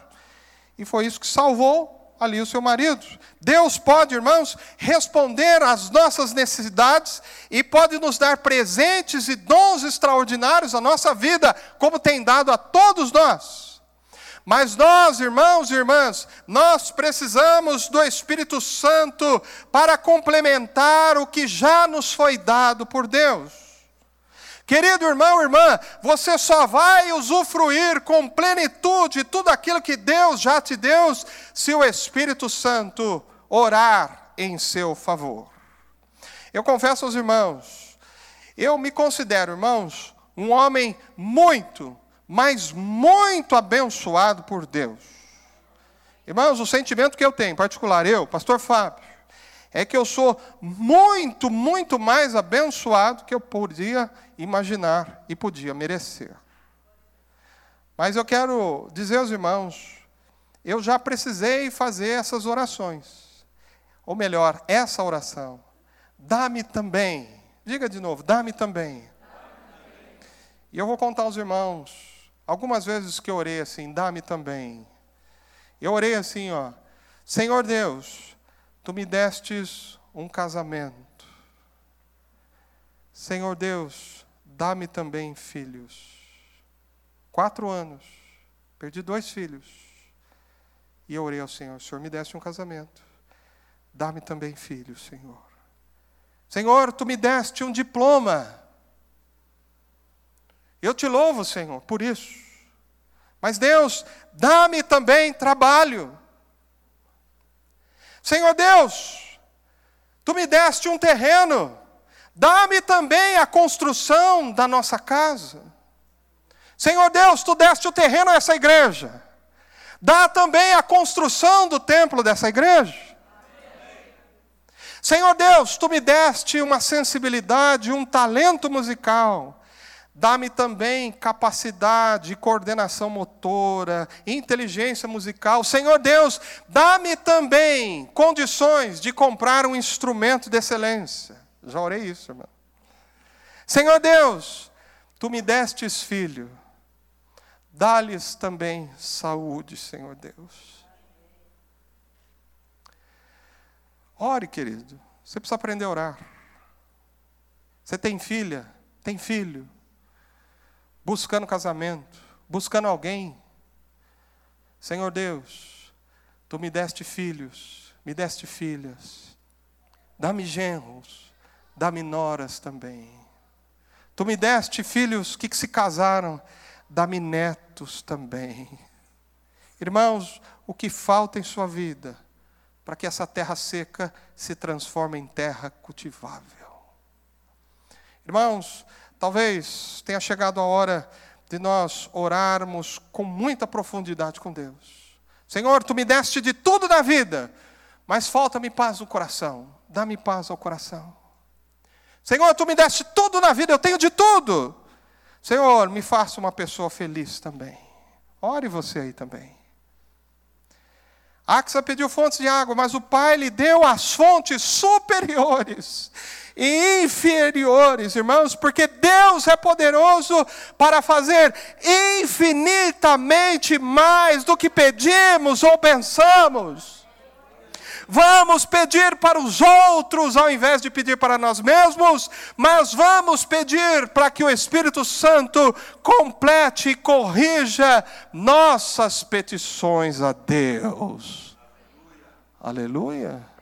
e foi isso que salvou ali o seu marido. Deus pode, irmãos, responder às nossas necessidades e pode nos dar presentes e dons extraordinários à nossa vida, como tem dado a todos nós. Mas nós, irmãos e irmãs, nós precisamos do Espírito Santo para complementar o que já nos foi dado por Deus. Querido irmão, irmã, você só vai usufruir com plenitude tudo aquilo que Deus já te deu, se o Espírito Santo orar em seu favor. Eu confesso aos irmãos, eu me considero, irmãos, um homem muito, mas muito abençoado por Deus. Irmãos, o sentimento que eu tenho, em particular eu, pastor Fábio, é que eu sou muito, muito mais abençoado que eu podia imaginar e podia merecer. Mas eu quero dizer aos irmãos, eu já precisei fazer essas orações. Ou melhor, essa oração. Dá-me também. Diga de novo, dá-me também. E eu vou contar aos irmãos Algumas vezes que eu orei assim, dá-me também. Eu orei assim, ó. Senhor Deus, tu me destes um casamento. Senhor Deus, dá-me também filhos. Quatro anos, perdi dois filhos. E eu orei ao Senhor: Senhor, me deste um casamento. Dá-me também filhos, Senhor. Senhor, tu me deste um diploma. Eu te louvo, Senhor, por isso. Mas Deus, dá-me também trabalho. Senhor Deus, tu me deste um terreno, dá-me também a construção da nossa casa. Senhor Deus, tu deste o terreno a essa igreja, dá também a construção do templo dessa igreja. Senhor Deus, tu me deste uma sensibilidade, um talento musical. Dá-me também capacidade, coordenação motora, inteligência musical. Senhor Deus, dá-me também condições de comprar um instrumento de excelência. Já orei isso, irmão. Senhor Deus, tu me destes filho. Dá-lhes também saúde, Senhor Deus. Ore, querido. Você precisa aprender a orar. Você tem filha, tem filho buscando casamento, buscando alguém. Senhor Deus, tu me deste filhos, me deste filhas, dá-me genros, dá-me noras também. Tu me deste filhos que, que se casaram, dá-me netos também. Irmãos, o que falta em sua vida para que essa terra seca se transforme em terra cultivável? Irmãos, talvez tenha chegado a hora de nós orarmos com muita profundidade com Deus. Senhor, tu me deste de tudo na vida, mas falta-me paz no coração. Dá-me paz ao coração. Senhor, tu me deste tudo na vida, eu tenho de tudo. Senhor, me faça uma pessoa feliz também. Ore você aí também. Axa pediu fontes de água, mas o pai lhe deu as fontes superiores e inferiores, irmãos, porque Deus é poderoso para fazer infinitamente mais do que pedimos ou pensamos. Vamos pedir para os outros ao invés de pedir para nós mesmos, mas vamos pedir para que o Espírito Santo complete e corrija nossas petições a Deus. Aleluia.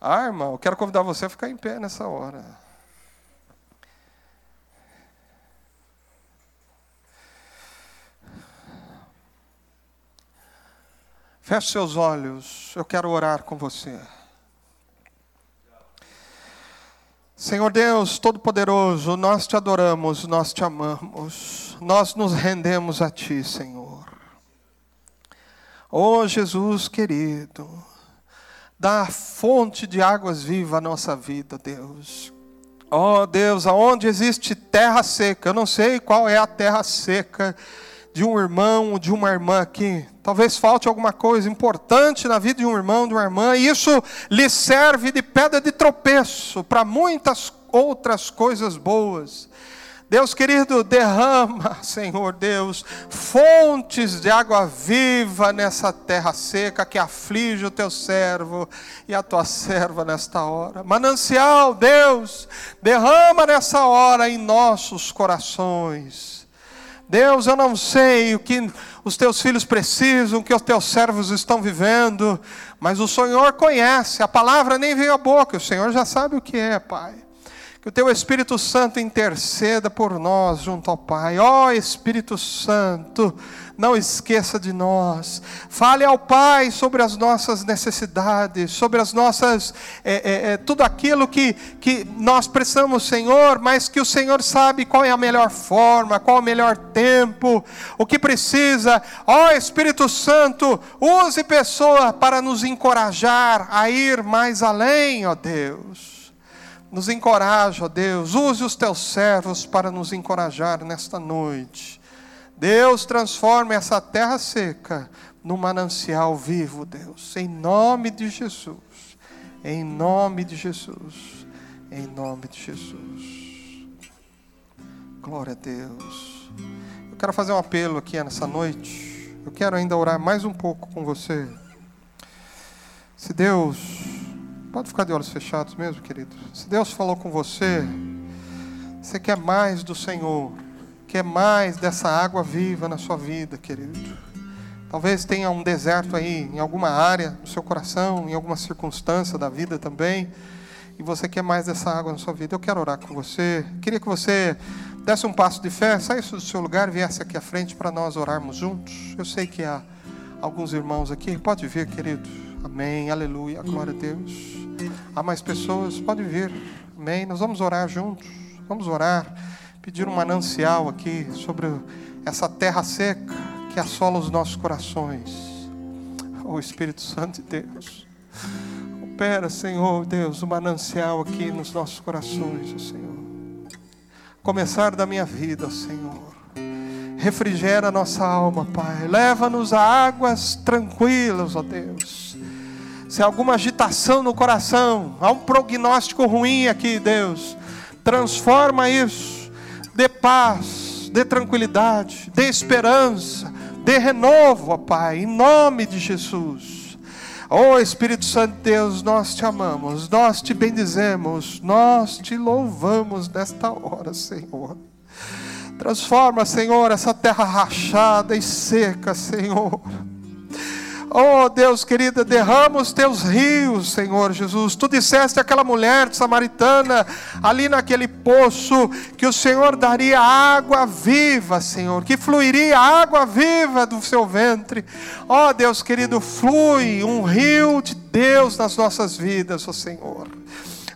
Aleluia. Ah, eu quero convidar você a ficar em pé nessa hora. Feche seus olhos, eu quero orar com você. Senhor Deus Todo-Poderoso, nós te adoramos, nós te amamos, nós nos rendemos a Ti, Senhor. Oh Jesus querido, dá fonte de águas vivas à nossa vida, Deus. Oh Deus, aonde existe terra seca, eu não sei qual é a terra seca de um irmão ou de uma irmã aqui. Talvez falte alguma coisa importante na vida de um irmão, de uma irmã, e isso lhe serve de pedra de tropeço para muitas outras coisas boas. Deus querido, derrama, Senhor Deus, fontes de água viva nessa terra seca que aflige o teu servo e a tua serva nesta hora. Manancial, Deus, derrama nessa hora em nossos corações Deus, eu não sei o que os teus filhos precisam, o que os teus servos estão vivendo, mas o Senhor conhece, a palavra nem veio à boca, o Senhor já sabe o que é, Pai. Que o teu Espírito Santo interceda por nós junto ao Pai. Ó oh, Espírito Santo, não esqueça de nós. Fale ao Pai sobre as nossas necessidades, sobre as nossas. É, é, é, tudo aquilo que, que nós precisamos, Senhor, mas que o Senhor sabe qual é a melhor forma, qual o melhor tempo, o que precisa. Ó oh, Espírito Santo, use pessoa para nos encorajar a ir mais além, ó Deus. Nos encoraja, Deus, use os teus servos para nos encorajar nesta noite. Deus, transforme essa terra seca num manancial vivo, Deus, em nome de Jesus. Em nome de Jesus. Em nome de Jesus. Glória a Deus. Eu quero fazer um apelo aqui nessa noite. Eu quero ainda orar mais um pouco com você. Se Deus Pode ficar de olhos fechados mesmo, querido. Se Deus falou com você, você quer mais do Senhor, quer mais dessa água viva na sua vida, querido. Talvez tenha um deserto aí em alguma área do seu coração, em alguma circunstância da vida também, e você quer mais dessa água na sua vida. Eu quero orar com você. Queria que você desse um passo de fé, saísse do seu lugar viesse aqui à frente para nós orarmos juntos. Eu sei que há alguns irmãos aqui. Pode vir, querido. Amém. Aleluia. Glória a Deus. Há mais pessoas? Pode vir. Amém. Nós vamos orar juntos. Vamos orar. Pedir um manancial aqui sobre essa terra seca que assola os nossos corações. O oh, Espírito Santo de Deus. Opera, Senhor Deus, o um manancial aqui nos nossos corações, oh Senhor. Começar da minha vida, oh Senhor. Refrigera a nossa alma, Pai. Leva-nos a águas tranquilas, ó Deus se há alguma agitação no coração, há um prognóstico ruim aqui, Deus, transforma isso, dê paz, dê tranquilidade, dê esperança, dê renovo, ó Pai, em nome de Jesus. Oh Espírito Santo de Deus, nós te amamos, nós te bendizemos, nós te louvamos nesta hora, Senhor. Transforma, Senhor, essa terra rachada e seca, Senhor Oh Deus querida, derrama os teus rios, Senhor Jesus. Tu disseste àquela mulher samaritana, ali naquele poço, que o Senhor daria água viva, Senhor, que fluiria água viva do seu ventre. Oh Deus querido, flui um rio de Deus nas nossas vidas, oh Senhor.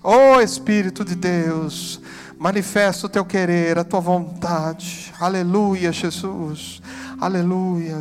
Oh Espírito de Deus, manifesta o teu querer, a tua vontade. Aleluia, Jesus. Aleluia.